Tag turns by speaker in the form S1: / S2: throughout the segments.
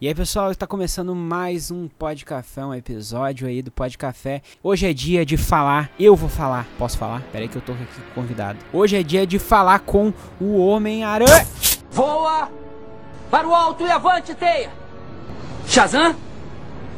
S1: E aí, pessoal, está começando mais um Pod Café, um episódio aí do Pod Café. Hoje é dia de falar, eu vou falar. Posso falar? Pera aí que eu tô aqui convidado. Hoje é dia de falar com o Homem-Aranha.
S2: Voa para o alto e avante, teia! Shazam!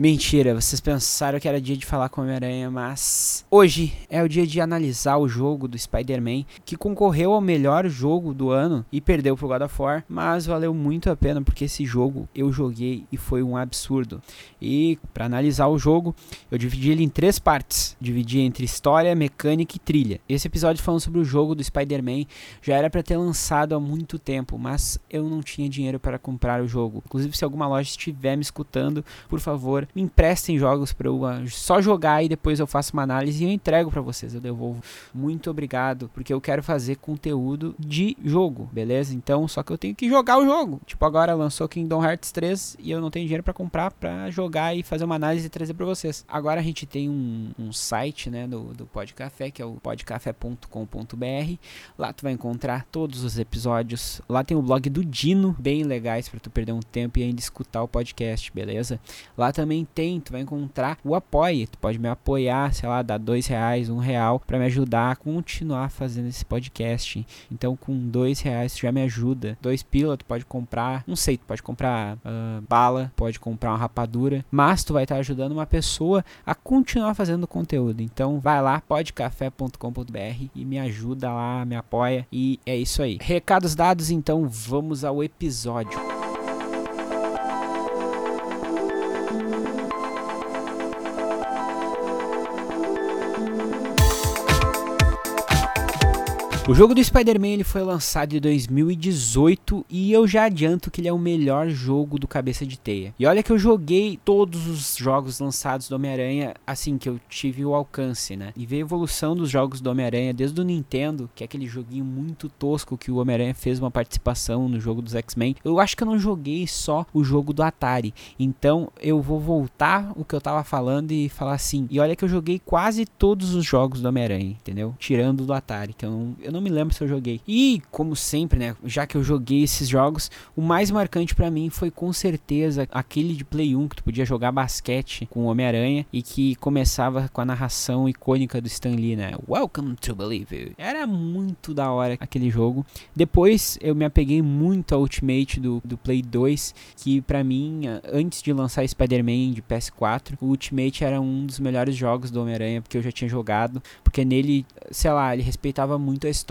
S1: Mentira, vocês pensaram que era dia de falar com Homem-Aranha, mas hoje é o dia de analisar o jogo do Spider-Man, que concorreu ao melhor jogo do ano e perdeu pro God of War, mas valeu muito a pena porque esse jogo eu joguei e foi um absurdo. E para analisar o jogo, eu dividi ele em três partes, dividi entre história, mecânica e trilha. Esse episódio falando sobre o jogo do Spider-Man já era para ter lançado há muito tempo, mas eu não tinha dinheiro para comprar o jogo. Inclusive, se alguma loja estiver me escutando, por favor, me emprestem jogos para eu uh, só jogar e depois eu faço uma análise e eu entrego para vocês, eu devolvo. Muito obrigado, porque eu quero fazer conteúdo de jogo, beleza? Então, só que eu tenho que jogar o jogo. Tipo, agora lançou Kingdom Hearts 3 e eu não tenho dinheiro para comprar para jogar e fazer uma análise e trazer para vocês. Agora a gente tem um, um site, né, do, do Podcafé, que é o podcafé.com.br. Lá tu vai encontrar todos os episódios. Lá tem o blog do Dino, bem legais para tu perder um tempo e ainda escutar o podcast, beleza? Lá também também tem, tu vai encontrar o apoia. Tu pode me apoiar, sei lá, dar dois reais, um real, para me ajudar a continuar fazendo esse podcast. Então, com dois reais, tu já me ajuda. Dois pila, tu pode comprar, não sei, tu pode comprar uh, bala, pode comprar uma rapadura, mas tu vai estar ajudando uma pessoa a continuar fazendo conteúdo. Então, vai lá, podcafé.com.br e me ajuda lá, me apoia. E é isso aí. Recados dados, então vamos ao episódio. O jogo do Spider-Man foi lançado em 2018 e eu já adianto que ele é o melhor jogo do cabeça de teia. E olha que eu joguei todos os jogos lançados do Homem-Aranha assim que eu tive o alcance, né? E ver a evolução dos jogos do Homem-Aranha desde o Nintendo, que é aquele joguinho muito tosco que o Homem-Aranha fez uma participação no jogo dos X-Men. Eu acho que eu não joguei só o jogo do Atari. Então eu vou voltar o que eu tava falando e falar assim. E olha que eu joguei quase todos os jogos do Homem-Aranha, entendeu? Tirando do Atari, que eu não, eu não me lembro se eu joguei. E, como sempre, né, já que eu joguei esses jogos, o mais marcante para mim foi com certeza aquele de Play 1 que tu podia jogar basquete com o Homem-Aranha e que começava com a narração icônica do Stan Lee, né? Welcome to Believe. Era muito da hora aquele jogo. Depois eu me apeguei muito ao Ultimate do, do Play 2, que para mim, antes de lançar Spider-Man de PS4, o Ultimate era um dos melhores jogos do Homem-Aranha, porque eu já tinha jogado, porque nele, sei lá, ele respeitava muito a história,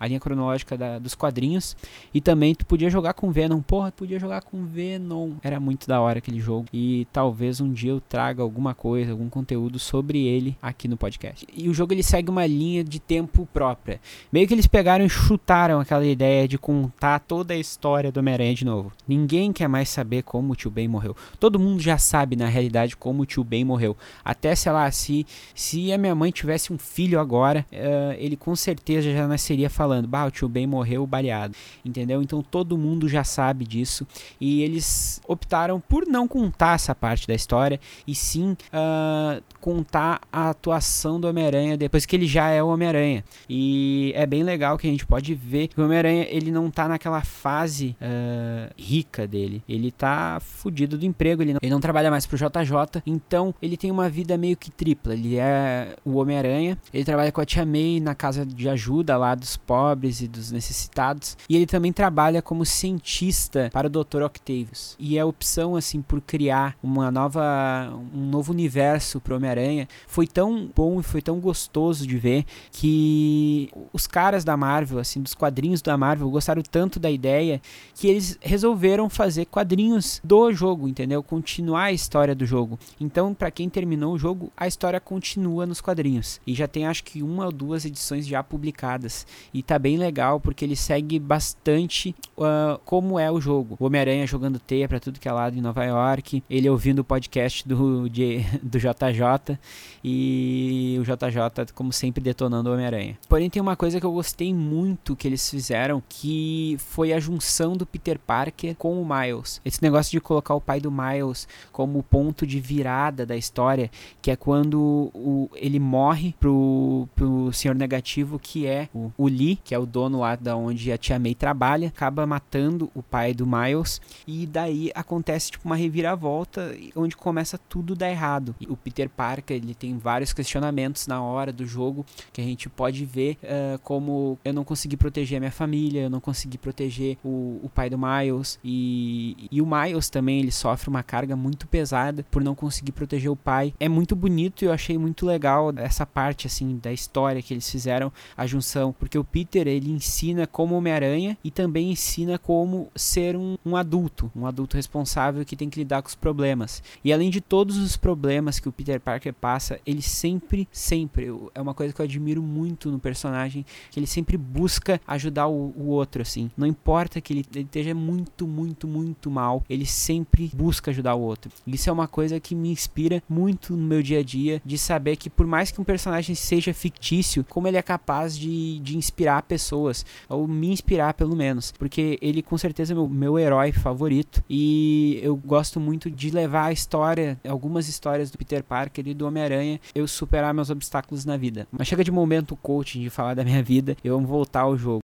S1: a linha cronológica da, dos quadrinhos. E também tu podia jogar com Venom. Porra, podia jogar com Venom. Era muito da hora aquele jogo. E talvez um dia eu traga alguma coisa, algum conteúdo sobre ele aqui no podcast. E o jogo ele segue uma linha de tempo própria. Meio que eles pegaram e chutaram aquela ideia de contar toda a história do Homem-Aranha de novo. Ninguém quer mais saber como o tio Ben morreu. Todo mundo já sabe na realidade como o tio Ben morreu. Até sei lá, se, se a minha mãe tivesse um filho agora, uh, ele com certeza já nasceria falando, bah, o tio Ben morreu baleado, entendeu? Então todo mundo já sabe disso e eles optaram por não contar essa parte da história e sim uh, contar a atuação do Homem-Aranha depois que ele já é o Homem-Aranha. E é bem legal que a gente pode ver que o Homem-Aranha ele não tá naquela fase uh, rica dele, ele tá fudido do emprego, ele não, ele não trabalha mais pro JJ, então ele tem uma vida meio que tripla. Ele é o Homem-Aranha, ele trabalha com a Tia May na casa de ajuda lá dos pobres e dos necessitados. E ele também trabalha como cientista para o Dr. Octavius. E a opção assim por criar uma nova um novo universo para Homem-Aranha foi tão bom e foi tão gostoso de ver que os caras da Marvel, assim, dos quadrinhos da Marvel gostaram tanto da ideia que eles resolveram fazer quadrinhos do jogo, entendeu? Continuar a história do jogo. Então, para quem terminou o jogo, a história continua nos quadrinhos. E já tem acho que uma ou duas edições já publicadas. E tá bem legal porque ele segue bastante uh, como é o jogo. O Homem-Aranha jogando teia para tudo que é lado em Nova York, ele ouvindo o podcast do, de, do JJ e o JJ, como sempre, detonando o Homem-Aranha. Porém, tem uma coisa que eu gostei muito que eles fizeram, que foi a junção do Peter Parker com o Miles. Esse negócio de colocar o pai do Miles como ponto de virada da história, que é quando o, ele morre pro, pro Senhor Negativo, que é o o, Lee, que é o dono lá da onde a tia May trabalha, acaba matando o pai do Miles e daí acontece tipo uma reviravolta onde começa tudo dar errado. E o Peter Parker, ele tem vários questionamentos na hora do jogo que a gente pode ver uh, como eu não consegui proteger a minha família, eu não consegui proteger o, o pai do Miles e, e o Miles também, ele sofre uma carga muito pesada por não conseguir proteger o pai. É muito bonito e eu achei muito legal essa parte assim da história que eles fizeram a junção, porque o Peter ele ensina como Homem-Aranha e também ensina como ser um, um, adulto, um adulto responsável que tem que lidar com os problemas. E além de todos os problemas que o Peter Parker passa, ele sempre, sempre, é uma coisa que eu admiro muito no personagem, que ele sempre busca ajudar o, o outro, assim. Não importa que ele, ele esteja muito, muito, muito mal, ele sempre busca ajudar o outro. Isso é uma coisa que me inspira muito no meu dia a dia, de saber que por mais que um personagem seja fictício, como ele é capaz de, de inspirar pessoas, ou me inspirar pelo menos, porque ele com certeza é meu, meu herói favorito e eu gosto muito de levar a história, algumas histórias do Peter Parker e do Homem-Aranha, eu superar meus obstáculos na vida. Mas chega de momento coaching de falar da minha vida, eu vou voltar ao jogo.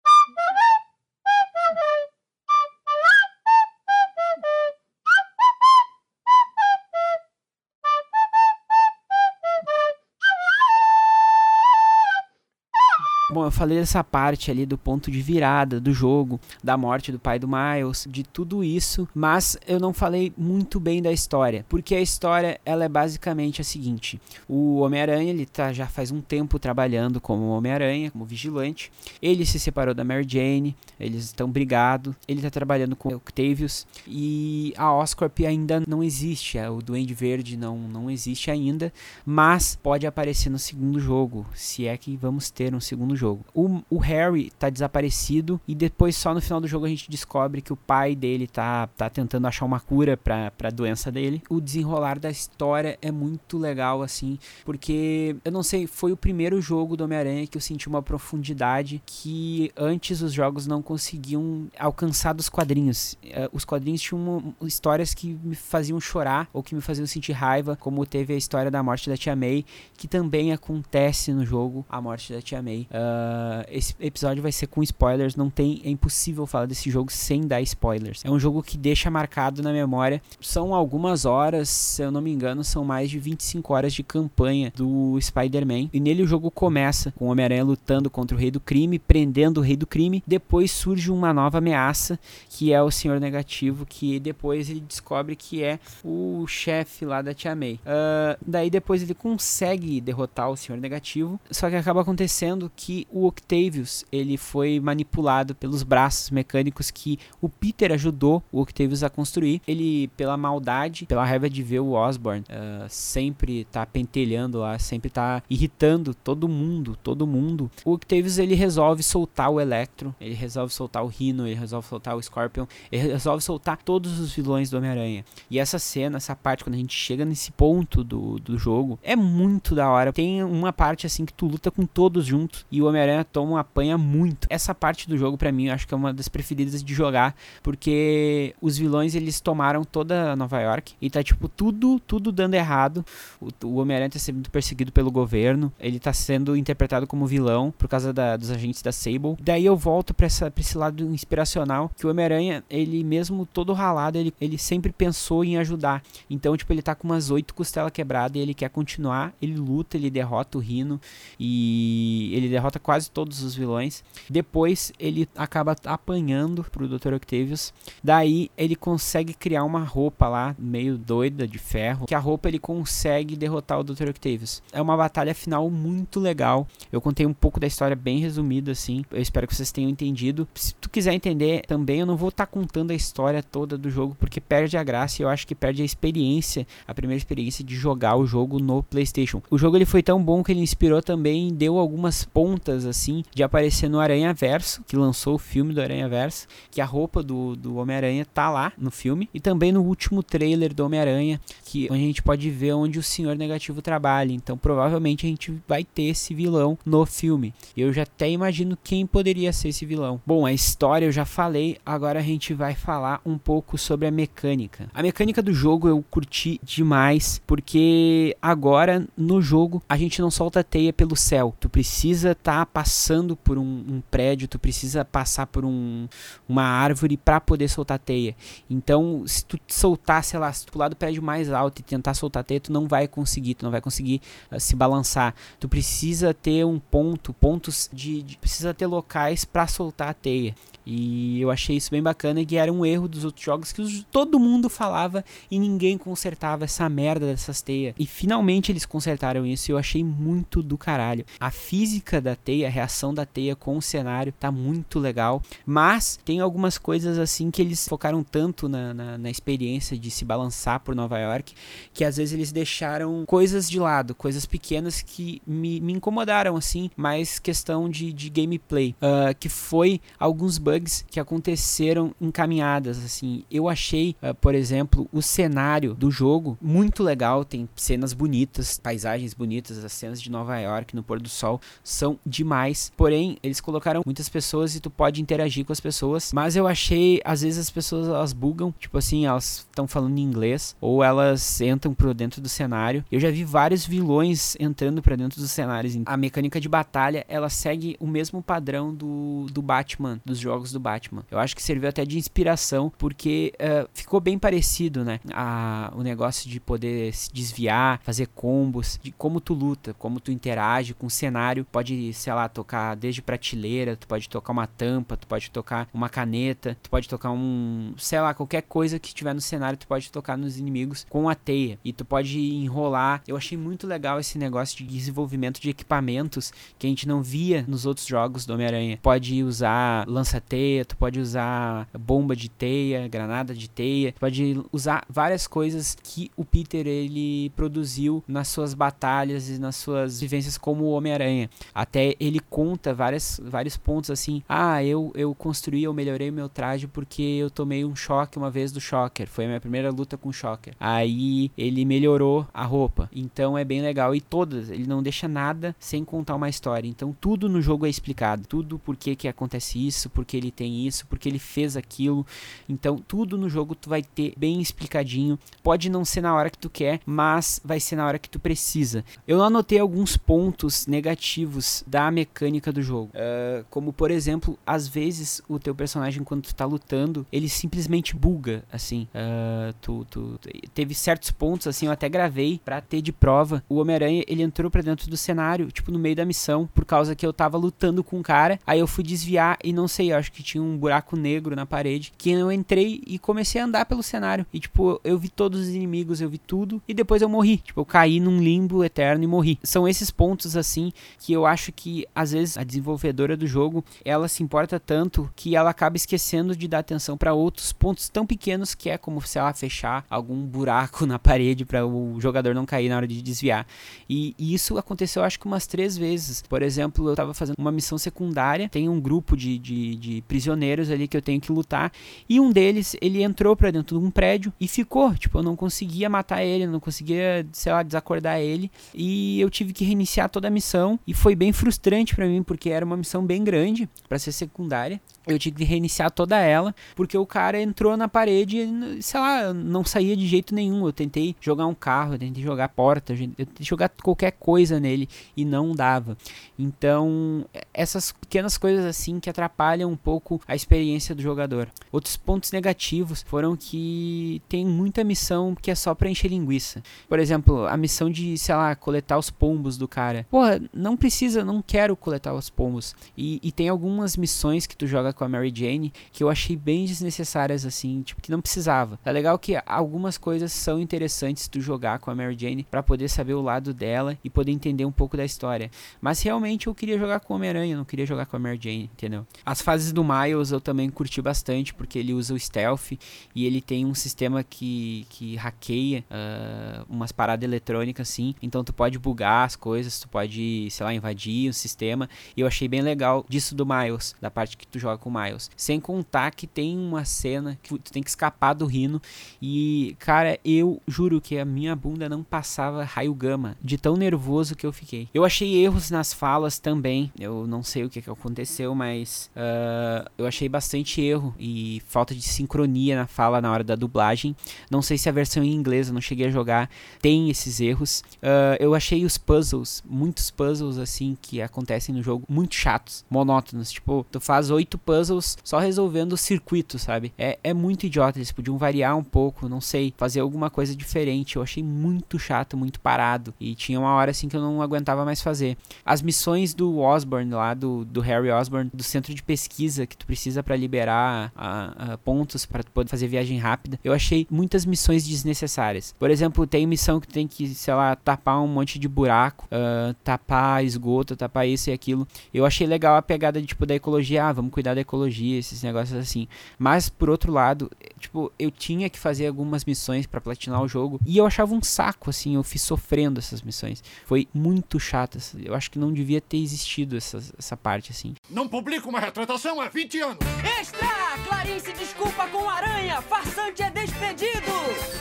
S1: Bom, eu falei dessa parte ali do ponto de virada do jogo, da morte do pai do Miles, de tudo isso, mas eu não falei muito bem da história, porque a história ela é basicamente a seguinte: o Homem-Aranha ele tá já faz um tempo trabalhando como Homem-Aranha, como vigilante. Ele se separou da Mary Jane, eles estão brigados. Ele tá trabalhando com Octavius e a Oscorp ainda não existe, o Duende Verde não não existe ainda, mas pode aparecer no segundo jogo, se é que vamos ter um segundo jogo. O, o Harry tá desaparecido e depois só no final do jogo a gente descobre que o pai dele tá, tá tentando achar uma cura pra, pra doença dele. O desenrolar da história é muito legal, assim, porque eu não sei, foi o primeiro jogo do Homem-Aranha que eu senti uma profundidade que antes os jogos não conseguiam alcançar dos quadrinhos. Uh, os quadrinhos tinham histórias que me faziam chorar ou que me faziam sentir raiva, como teve a história da morte da Tia May, que também acontece no jogo, a morte da Tia May. Uh, Uh, esse episódio vai ser com spoilers, não tem, é impossível falar desse jogo sem dar spoilers. É um jogo que deixa marcado na memória. São algumas horas, se eu não me engano, são mais de 25 horas de campanha do Spider-Man. E nele o jogo começa com o Homem-Aranha lutando contra o Rei do Crime, prendendo o Rei do Crime. Depois surge uma nova ameaça, que é o Senhor Negativo, que depois ele descobre que é o chefe lá da Tia May. Uh, daí depois ele consegue derrotar o Senhor Negativo, só que acaba acontecendo que o Octavius ele foi manipulado pelos braços mecânicos que o Peter ajudou o Octavius a construir. Ele, pela maldade, pela raiva de ver o Osborn uh, sempre tá pentelhando lá, sempre tá irritando todo mundo, todo mundo. O Octavius ele resolve soltar o Electro, ele resolve soltar o Rhino, ele resolve soltar o Scorpion, ele resolve soltar todos os vilões do Homem-Aranha. E essa cena, essa parte, quando a gente chega nesse ponto do, do jogo, é muito da hora. Tem uma parte assim que tu luta com todos juntos e o Homem-Aranha toma, apanha muito. Essa parte do jogo, para mim, acho que é uma das preferidas de jogar, porque os vilões eles tomaram toda Nova York e tá tipo tudo, tudo dando errado. O, o Homem-Aranha tá sendo perseguido pelo governo, ele tá sendo interpretado como vilão por causa da, dos agentes da Sable. Daí eu volto pra, essa, pra esse lado inspiracional, que o Homem-Aranha, ele mesmo todo ralado, ele, ele sempre pensou em ajudar. Então, tipo, ele tá com umas oito costelas quebradas e ele quer continuar, ele luta, ele derrota o Rino e ele derrota quase todos os vilões. Depois ele acaba apanhando pro Dr. Octavius. Daí ele consegue criar uma roupa lá, meio doida de ferro, que a roupa ele consegue derrotar o Dr. Octavius. É uma batalha final muito legal. Eu contei um pouco da história bem resumida assim. Eu espero que vocês tenham entendido. Se tu quiser entender também, eu não vou estar tá contando a história toda do jogo porque perde a graça e eu acho que perde a experiência, a primeira experiência de jogar o jogo no PlayStation. O jogo ele foi tão bom que ele inspirou também, deu algumas pontas assim, de aparecer no Aranha Verso, que lançou o filme do Aranha Verso, que a roupa do, do Homem-Aranha tá lá no filme, e também no último trailer do Homem-Aranha, que a gente pode ver onde o Senhor Negativo trabalha. Então, provavelmente a gente vai ter esse vilão no filme. Eu já até imagino quem poderia ser esse vilão. Bom, a história eu já falei, agora a gente vai falar um pouco sobre a mecânica. A mecânica do jogo eu curti demais, porque agora no jogo a gente não solta teia pelo céu. Tu precisa estar tá passando por um, um prédio, tu precisa passar por um, uma árvore para poder soltar teia. Então, se tu soltar, sei lá, se tu pular do prédio mais alto e tentar soltar teia, tu não vai conseguir, tu não vai conseguir uh, se balançar. Tu precisa ter um ponto, pontos de, de precisa ter locais para soltar a teia. E eu achei isso bem bacana que era um erro dos outros jogos que todo mundo falava e ninguém consertava essa merda dessas teias. E finalmente eles consertaram isso e eu achei muito do caralho. A física da teia, a reação da teia com o cenário tá muito legal. Mas tem algumas coisas assim que eles focaram tanto na, na, na experiência de se balançar por Nova York que às vezes eles deixaram coisas de lado, coisas pequenas que me, me incomodaram assim, mais questão de, de gameplay. Uh, que foi alguns bugs bugs que aconteceram encaminhadas, assim. Eu achei, uh, por exemplo, o cenário do jogo muito legal, tem cenas bonitas, paisagens bonitas, as cenas de Nova York no pôr do sol são demais. Porém, eles colocaram muitas pessoas e tu pode interagir com as pessoas, mas eu achei, às vezes as pessoas elas bugam, tipo assim, elas estão falando em inglês ou elas entram pro dentro do cenário. Eu já vi vários vilões entrando para dentro dos cenários. A mecânica de batalha, ela segue o mesmo padrão do, do Batman, dos jogos jogos do Batman. Eu acho que serviu até de inspiração, porque uh, ficou bem parecido, né? A, o negócio de poder se desviar, fazer combos, de como tu luta, como tu interage com o cenário. Pode, sei lá, tocar desde prateleira, tu pode tocar uma tampa, tu pode tocar uma caneta, tu pode tocar um, sei lá, qualquer coisa que tiver no cenário, tu pode tocar nos inimigos com a teia. E tu pode enrolar. Eu achei muito legal esse negócio de desenvolvimento de equipamentos que a gente não via nos outros jogos do Homem-Aranha. Pode usar lança teia, tu pode usar bomba de teia, granada de teia, tu pode usar várias coisas que o Peter ele produziu nas suas batalhas e nas suas vivências como Homem-Aranha. Até ele conta várias, vários pontos assim: ah, eu, eu construí, eu melhorei meu traje porque eu tomei um choque uma vez do Shocker, foi a minha primeira luta com o Shocker. Aí ele melhorou a roupa, então é bem legal. E todas, ele não deixa nada sem contar uma história. Então tudo no jogo é explicado, tudo por que, que acontece isso, porque ele tem isso, porque ele fez aquilo. Então, tudo no jogo tu vai ter bem explicadinho. Pode não ser na hora que tu quer, mas vai ser na hora que tu precisa. Eu anotei alguns pontos negativos da mecânica do jogo. Uh, como, por exemplo, às vezes o teu personagem, quando tu tá lutando, ele simplesmente buga, assim. Uh, tu, tu, teve certos pontos, assim, eu até gravei pra ter de prova. O Homem-Aranha, ele entrou pra dentro do cenário, tipo, no meio da missão, por causa que eu tava lutando com um cara. Aí eu fui desviar e não sei, eu acho que tinha um buraco negro na parede, que eu entrei e comecei a andar pelo cenário. E tipo, eu vi todos os inimigos, eu vi tudo e depois eu morri. Tipo, eu caí num limbo eterno e morri. São esses pontos assim que eu acho que às vezes a desenvolvedora do jogo, ela se importa tanto que ela acaba esquecendo de dar atenção para outros pontos tão pequenos que é como se ela fechar algum buraco na parede para o jogador não cair na hora de desviar. E, e, isso aconteceu acho que umas três vezes. Por exemplo, eu tava fazendo uma missão secundária, tem um grupo de, de, de prisioneiros ali que eu tenho que lutar. E um deles, ele entrou para dentro de um prédio e ficou. Tipo, eu não conseguia matar ele, não conseguia, sei lá, desacordar ele. E eu tive que reiniciar toda a missão. E foi bem frustrante para mim, porque era uma missão bem grande para ser secundária. Eu tive que reiniciar toda ela, porque o cara entrou na parede e, sei lá, não saía de jeito nenhum. Eu tentei jogar um carro, eu tentei jogar porta, eu tentei jogar qualquer coisa nele e não dava. Então, essas pequenas coisas assim que atrapalham um pouco pouco a experiência do jogador. Outros pontos negativos foram que tem muita missão que é só pra encher linguiça. Por exemplo, a missão de, sei lá, coletar os pombos do cara. Porra, não precisa, não quero coletar os pombos. E, e tem algumas missões que tu joga com a Mary Jane que eu achei bem desnecessárias, assim, tipo, que não precisava. É legal que algumas coisas são interessantes tu jogar com a Mary Jane para poder saber o lado dela e poder entender um pouco da história. Mas realmente eu queria jogar com o Homem-Aranha, não queria jogar com a Mary Jane, entendeu? As fases do Miles eu também curti bastante, porque ele usa o stealth e ele tem um sistema que, que hackeia uh, umas paradas eletrônicas assim. Então tu pode bugar as coisas, tu pode, sei lá, invadir o sistema. E eu achei bem legal disso do Miles, da parte que tu joga com o Miles. Sem contar que tem uma cena que tu tem que escapar do Rino. E, cara, eu juro que a minha bunda não passava raio gama, de tão nervoso que eu fiquei. Eu achei erros nas falas também. Eu não sei o que, que aconteceu, mas. Uh, eu achei bastante erro e falta de sincronia na fala na hora da dublagem. Não sei se a versão em inglês, eu não cheguei a jogar, tem esses erros. Uh, eu achei os puzzles, muitos puzzles assim, que que acontecem no jogo muito chatos, monótonos. Tipo, tu faz oito puzzles só resolvendo o circuito, sabe? É, é muito idiota. Eles podiam variar um pouco, não sei, fazer alguma coisa diferente. Eu achei muito chato, muito parado. E tinha uma hora assim que eu não aguentava mais fazer. As missões do Osborne lá, do, do Harry Osborne, do centro de pesquisa que tu precisa para liberar a, a pontos para poder fazer viagem rápida, eu achei muitas missões desnecessárias. Por exemplo, tem missão que tem que, sei lá, tapar um monte de buraco, uh, tapar esgoto, tapar isso e aquilo. Eu achei legal a pegada de, tipo, da ecologia, ah, vamos cuidar da ecologia, esses negócios assim. Mas, por outro lado, tipo, eu tinha que fazer algumas missões para platinar o jogo e eu achava um saco, assim, eu fiz sofrendo essas missões. Foi muito chato, eu acho que não devia ter existido essa, essa parte, assim.
S3: Não publico uma retratação há 20 anos!
S2: Extra! Clarice desculpa com aranha! Farsante é despedido!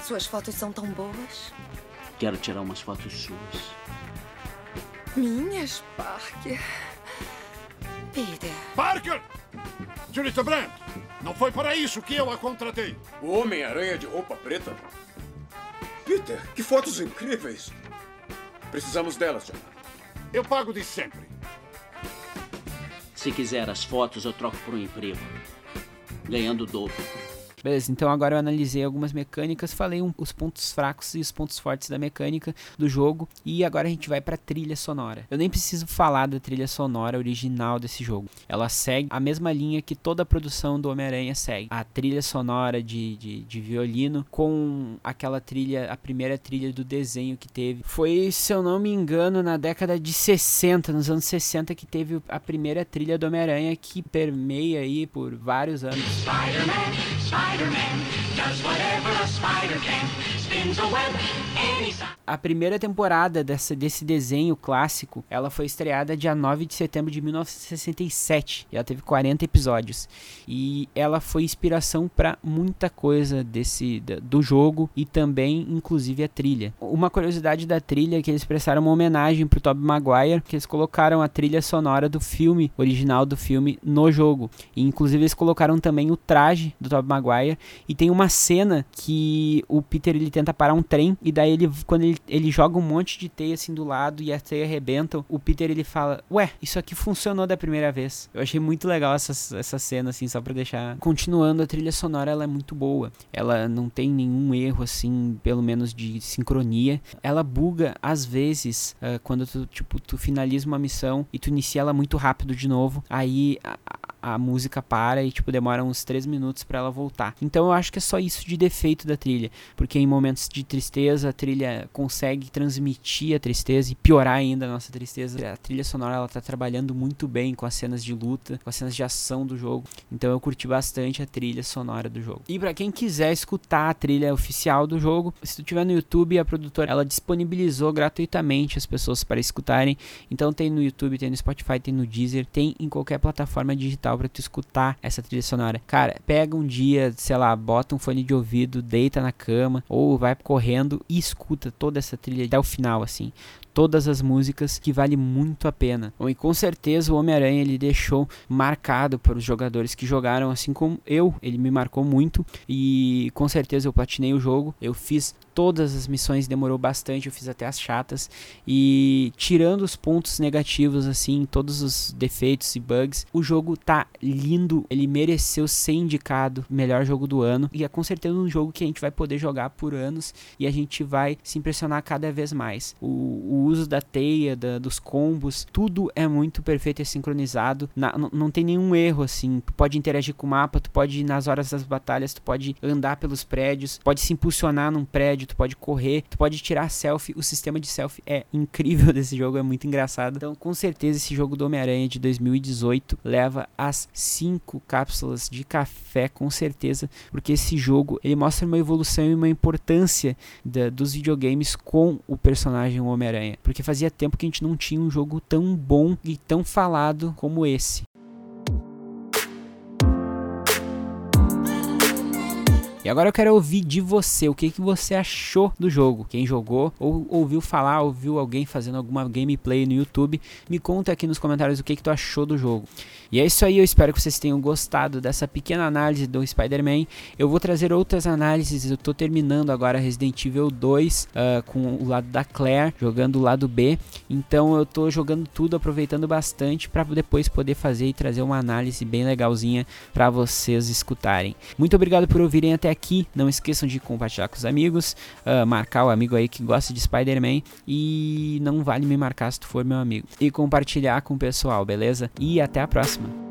S4: Suas fotos são tão boas.
S5: Quero tirar umas fotos suas.
S4: Minhas, Parker? Peter.
S3: Parker! Julita Brandt, não foi para isso que eu a contratei.
S6: O Homem-Aranha de roupa preta? Peter, que fotos incríveis! Precisamos delas, John.
S3: Eu pago de sempre.
S5: Se quiser as fotos, eu troco por um emprego. Ganhando dobro.
S1: Beleza, então agora eu analisei algumas mecânicas, falei um, os pontos fracos e os pontos fortes da mecânica do jogo e agora a gente vai para trilha sonora. Eu nem preciso falar da trilha sonora original desse jogo. Ela segue a mesma linha que toda a produção do Homem-Aranha segue. A trilha sonora de, de, de, violino com aquela trilha, a primeira trilha do desenho que teve. Foi, se eu não me engano, na década de 60, nos anos 60 que teve a primeira trilha do Homem-Aranha que permeia aí por vários anos. Spider-Man, Spider Spider-Man does whatever a spider can. Primeira temporada dessa, desse desenho clássico, ela foi estreada dia 9 de setembro de 1967. E ela teve 40 episódios. E ela foi inspiração para muita coisa desse do jogo e também, inclusive, a trilha. Uma curiosidade da trilha é que eles prestaram uma homenagem pro Tobey Maguire, que eles colocaram a trilha sonora do filme, original do filme, no jogo. E, inclusive, eles colocaram também o traje do Tobey Maguire e tem uma cena que o Peter ele tenta parar um trem e daí ele quando ele, ele joga um monte de teia assim do lado e a teia arrebenta, o Peter ele fala: "Ué, isso aqui funcionou da primeira vez". Eu achei muito legal essa, essa cena assim, só para deixar continuando a trilha sonora, ela é muito boa. Ela não tem nenhum erro assim, pelo menos de sincronia. Ela buga às vezes uh, quando tu tipo tu finaliza uma missão e tu inicia ela muito rápido de novo. Aí a, a música para e tipo demora uns 3 minutos para ela voltar. Então eu acho que é só isso de defeito da trilha, porque em momentos de tristeza a trilha consegue transmitir a tristeza e piorar ainda a nossa tristeza. A trilha sonora ela tá trabalhando muito bem com as cenas de luta, com as cenas de ação do jogo. Então eu curti bastante a trilha sonora do jogo. E para quem quiser escutar a trilha oficial do jogo, se tu tiver no YouTube, a produtora ela disponibilizou gratuitamente as pessoas para escutarem. Então tem no YouTube, tem no Spotify, tem no Deezer, tem em qualquer plataforma digital para tu escutar essa trilha sonora. Cara, pega um dia, sei lá, bota um fone de ouvido, deita na cama ou vai correndo e escuta toda essa trilha até o final, assim todas as músicas que vale muito a pena. E com certeza o Homem-Aranha ele deixou marcado para os jogadores que jogaram assim como eu, ele me marcou muito e com certeza eu platinei o jogo, eu fiz todas as missões demorou bastante, eu fiz até as chatas. E tirando os pontos negativos, assim, todos os defeitos e bugs, o jogo tá lindo. Ele mereceu ser indicado melhor jogo do ano. E é com certeza um jogo que a gente vai poder jogar por anos e a gente vai se impressionar cada vez mais. O, o uso da teia, da, dos combos, tudo é muito perfeito e sincronizado. Na, não tem nenhum erro, assim. Tu pode interagir com o mapa, tu pode ir nas horas das batalhas, tu pode andar pelos prédios, pode se impulsionar num prédio, tu pode correr, tu pode tirar selfie. O sistema de selfie é incrível desse jogo, é muito engraçado. Então, com certeza, esse jogo do Homem-Aranha de 2018 leva as 5 cápsulas de café, com certeza, porque esse jogo ele mostra uma evolução e uma importância da, dos videogames com o personagem Homem-Aranha, porque fazia tempo que a gente não tinha um jogo tão bom e tão falado como esse. Agora eu quero ouvir de você, o que, que você achou do jogo. Quem jogou ou ouviu falar, ouviu alguém fazendo alguma gameplay no YouTube, me conta aqui nos comentários o que, que tu achou do jogo. E é isso aí, eu espero que vocês tenham gostado dessa pequena análise do Spider-Man. Eu vou trazer outras análises, eu tô terminando agora Resident Evil 2 uh, com o lado da Claire, jogando o lado B. Então eu tô jogando tudo, aproveitando bastante para depois poder fazer e trazer uma análise bem legalzinha para vocês escutarem. Muito obrigado por ouvirem até aqui. Não esqueçam de compartilhar com os amigos, uh, marcar o amigo aí que gosta de Spider-Man e não vale me marcar se tu for meu amigo. E compartilhar com o pessoal, beleza? E até a próxima.